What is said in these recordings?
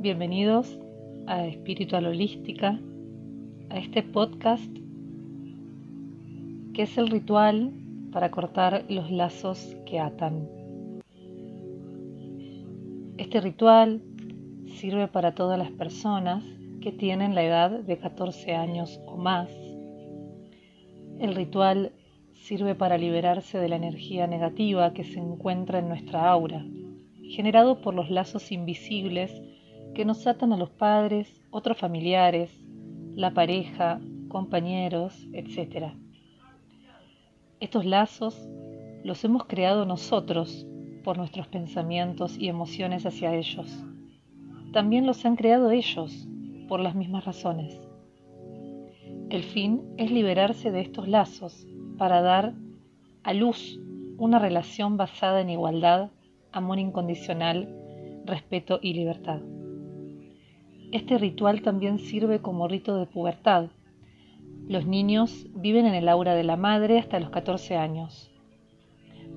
Bienvenidos a Espiritual Holística, a este podcast que es el ritual para cortar los lazos que atan. Este ritual sirve para todas las personas que tienen la edad de 14 años o más. El ritual sirve para liberarse de la energía negativa que se encuentra en nuestra aura, generado por los lazos invisibles que nos atan a los padres, otros familiares, la pareja, compañeros, etc. Estos lazos los hemos creado nosotros por nuestros pensamientos y emociones hacia ellos. También los han creado ellos por las mismas razones. El fin es liberarse de estos lazos para dar a luz una relación basada en igualdad, amor incondicional, respeto y libertad. Este ritual también sirve como rito de pubertad. Los niños viven en el aura de la madre hasta los 14 años.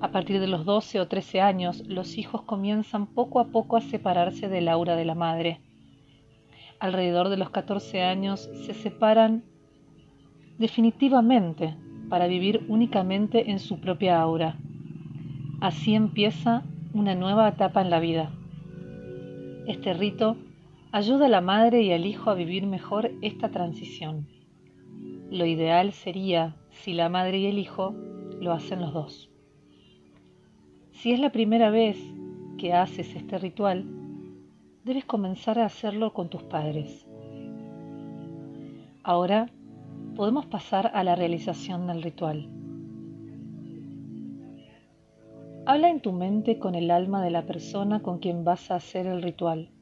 A partir de los 12 o 13 años, los hijos comienzan poco a poco a separarse del aura de la madre. Alrededor de los 14 años se separan definitivamente para vivir únicamente en su propia aura. Así empieza una nueva etapa en la vida. Este rito ayuda a la madre y al hijo a vivir mejor esta transición. Lo ideal sería si la madre y el hijo lo hacen los dos. Si es la primera vez que haces este ritual, debes comenzar a hacerlo con tus padres. Ahora podemos pasar a la realización del ritual. Habla en tu mente con el alma de la persona con quien vas a hacer el ritual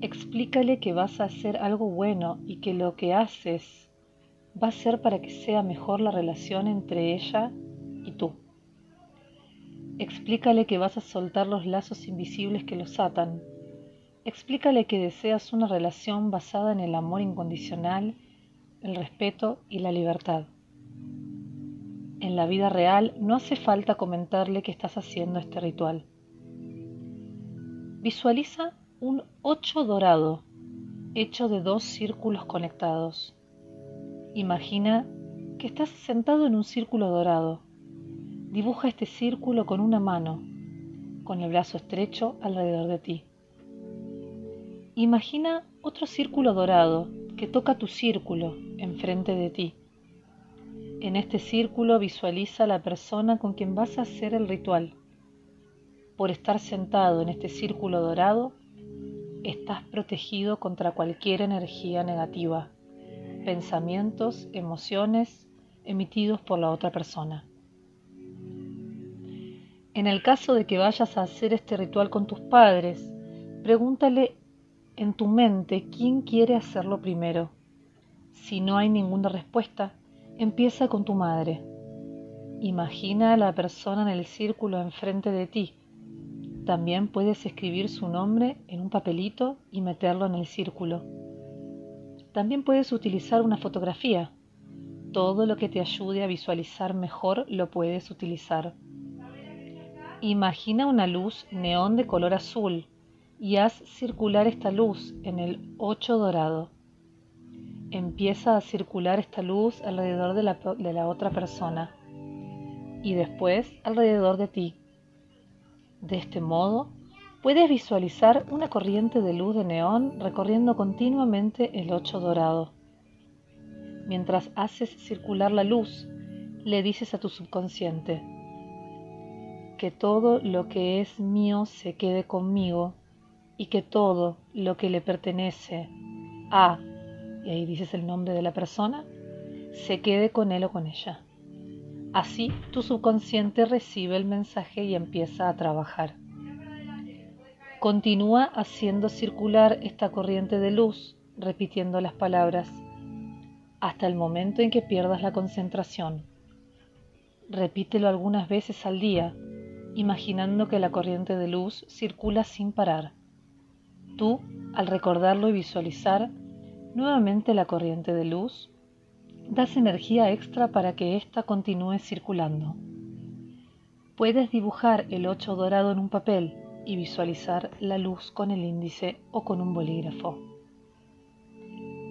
explícale que vas a hacer algo bueno y que lo que haces va a ser para que sea mejor la relación entre ella y tú. Explícale que vas a soltar los lazos invisibles que los atan. Explícale que deseas una relación basada en el amor incondicional, el respeto y la libertad. En la vida real no hace falta comentarle que estás haciendo este ritual. Visualiza un 8 dorado hecho de dos círculos conectados. Imagina que estás sentado en un círculo dorado. Dibuja este círculo con una mano, con el brazo estrecho alrededor de ti. Imagina otro círculo dorado que toca tu círculo enfrente de ti. En este círculo visualiza la persona con quien vas a hacer el ritual. Por estar sentado en este círculo dorado, estás protegido contra cualquier energía negativa, pensamientos, emociones emitidos por la otra persona. En el caso de que vayas a hacer este ritual con tus padres, pregúntale en tu mente quién quiere hacerlo primero. Si no hay ninguna respuesta, empieza con tu madre. Imagina a la persona en el círculo enfrente de ti también puedes escribir su nombre en un papelito y meterlo en el círculo. También puedes utilizar una fotografía. Todo lo que te ayude a visualizar mejor lo puedes utilizar. Imagina una luz neón de color azul y haz circular esta luz en el 8 dorado. Empieza a circular esta luz alrededor de la, de la otra persona y después alrededor de ti de este modo, puedes visualizar una corriente de luz de neón recorriendo continuamente el 8 dorado. Mientras haces circular la luz, le dices a tu subconsciente que todo lo que es mío se quede conmigo y que todo lo que le pertenece a, y ahí dices el nombre de la persona, se quede con él o con ella. Así tu subconsciente recibe el mensaje y empieza a trabajar. Continúa haciendo circular esta corriente de luz, repitiendo las palabras, hasta el momento en que pierdas la concentración. Repítelo algunas veces al día, imaginando que la corriente de luz circula sin parar. Tú, al recordarlo y visualizar nuevamente la corriente de luz, das energía extra para que ésta continúe circulando. Puedes dibujar el 8 dorado en un papel y visualizar la luz con el índice o con un bolígrafo.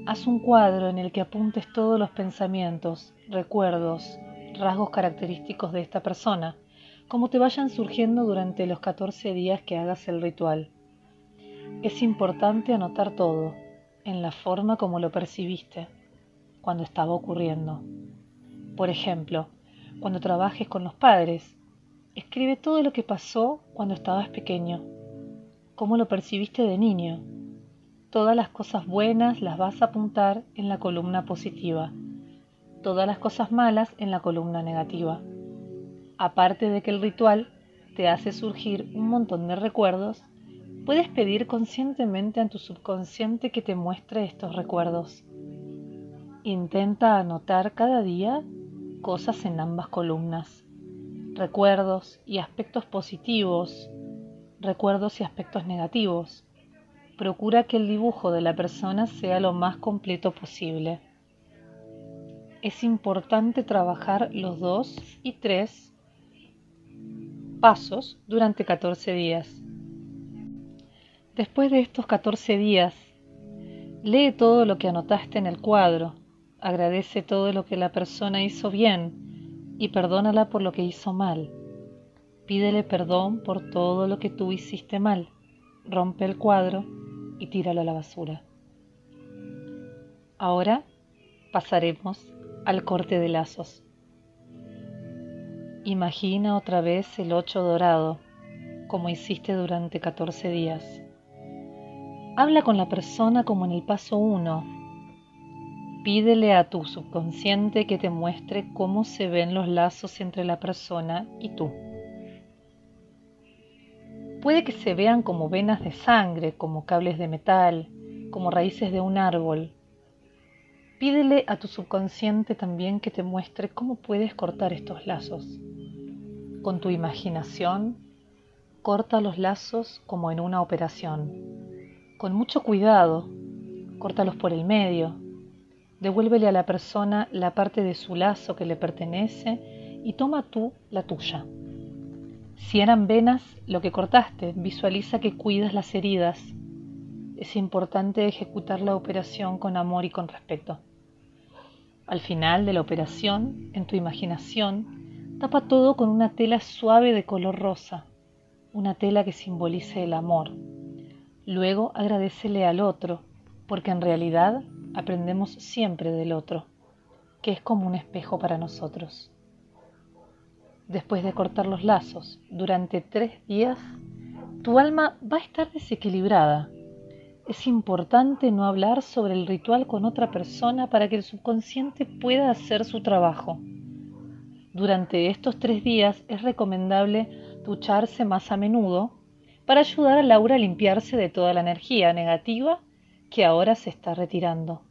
Haz un cuadro en el que apuntes todos los pensamientos, recuerdos, rasgos característicos de esta persona, como te vayan surgiendo durante los 14 días que hagas el ritual. Es importante anotar todo, en la forma como lo percibiste, cuando estaba ocurriendo. Por ejemplo, cuando trabajes con los padres, escribe todo lo que pasó cuando estabas pequeño, cómo lo percibiste de niño. Todas las cosas buenas las vas a apuntar en la columna positiva, todas las cosas malas en la columna negativa. Aparte de que el ritual te hace surgir un montón de recuerdos, puedes pedir conscientemente a tu subconsciente que te muestre estos recuerdos. Intenta anotar cada día cosas en ambas columnas, recuerdos y aspectos positivos, recuerdos y aspectos negativos. Procura que el dibujo de la persona sea lo más completo posible. Es importante trabajar los dos y tres pasos durante 14 días. Después de estos 14 días, lee todo lo que anotaste en el cuadro, agradece todo lo que la persona hizo bien y perdónala por lo que hizo mal. Pídele perdón por todo lo que tú hiciste mal. Rompe el cuadro y tíralo a la basura. Ahora pasaremos al corte de lazos. Imagina otra vez el 8 dorado, como hiciste durante 14 días. Habla con la persona como en el paso 1. Pídele a tu subconsciente que te muestre cómo se ven los lazos entre la persona y tú. Puede que se vean como venas de sangre, como cables de metal, como raíces de un árbol, Pídele a tu subconsciente también que te muestre cómo puedes cortar estos lazos. Con tu imaginación, corta los lazos como en una operación. Con mucho cuidado, córtalos por el medio. Devuélvele a la persona la parte de su lazo que le pertenece y toma tú la tuya. Si eran venas lo que cortaste, visualiza que cuidas las heridas. Es importante ejecutar la operación con amor y con respeto. Al final de la operación, en tu imaginación, tapa todo con una tela suave de color rosa, una tela que simbolice el amor. Luego agradecele al otro, porque en realidad aprendemos siempre del otro, que es como un espejo para nosotros. Después de cortar los lazos durante tres días, tu alma va a estar desequilibrada es importante no hablar sobre el ritual con otra persona para que el subconsciente pueda hacer su trabajo. Durante estos tres días es recomendable ducharse más a menudo para ayudar a Laura a limpiarse de toda la energía negativa que ahora se está retirando.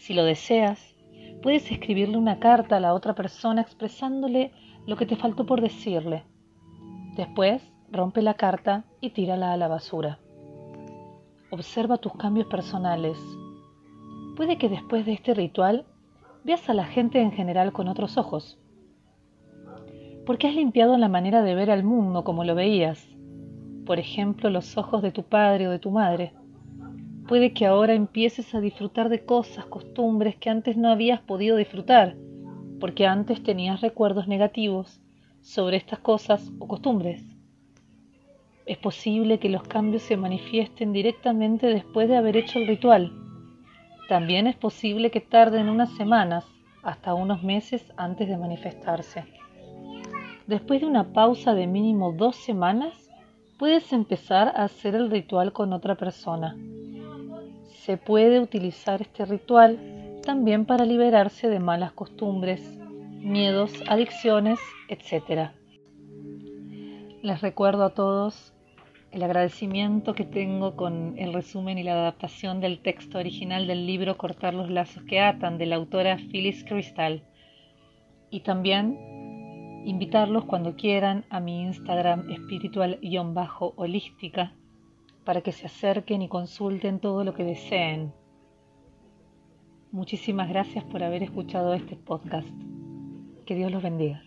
Si lo deseas, puedes escribirle una carta a la otra persona expresándole lo que te faltó por decirle. Después, rompe la carta y tírala a la basura. Observa tus cambios personales. Puede que después de este ritual veas a la gente en general con otros ojos. Porque has limpiado la manera de ver al mundo como lo veías. Por ejemplo, los ojos de tu padre o de tu madre. Puede que ahora empieces a disfrutar de cosas, costumbres que antes no habías podido disfrutar, porque antes tenías recuerdos negativos sobre estas cosas o costumbres. Es posible que los cambios se manifiesten directamente después de haber hecho el ritual. También es posible que tarden unas semanas hasta unos meses antes de manifestarse. Después de una pausa de mínimo dos semanas, puedes empezar a hacer el ritual con otra persona. Se puede utilizar este ritual también para liberarse de malas costumbres, miedos, adicciones, etc. Les recuerdo a todos el agradecimiento que tengo con el resumen y la adaptación del texto original del libro Cortar los lazos que atan de la autora Phyllis Crystal. Y también invitarlos cuando quieran a mi Instagram espiritual-holística para que se acerquen y consulten todo lo que deseen. Muchísimas gracias por haber escuchado este podcast. Que Dios los bendiga.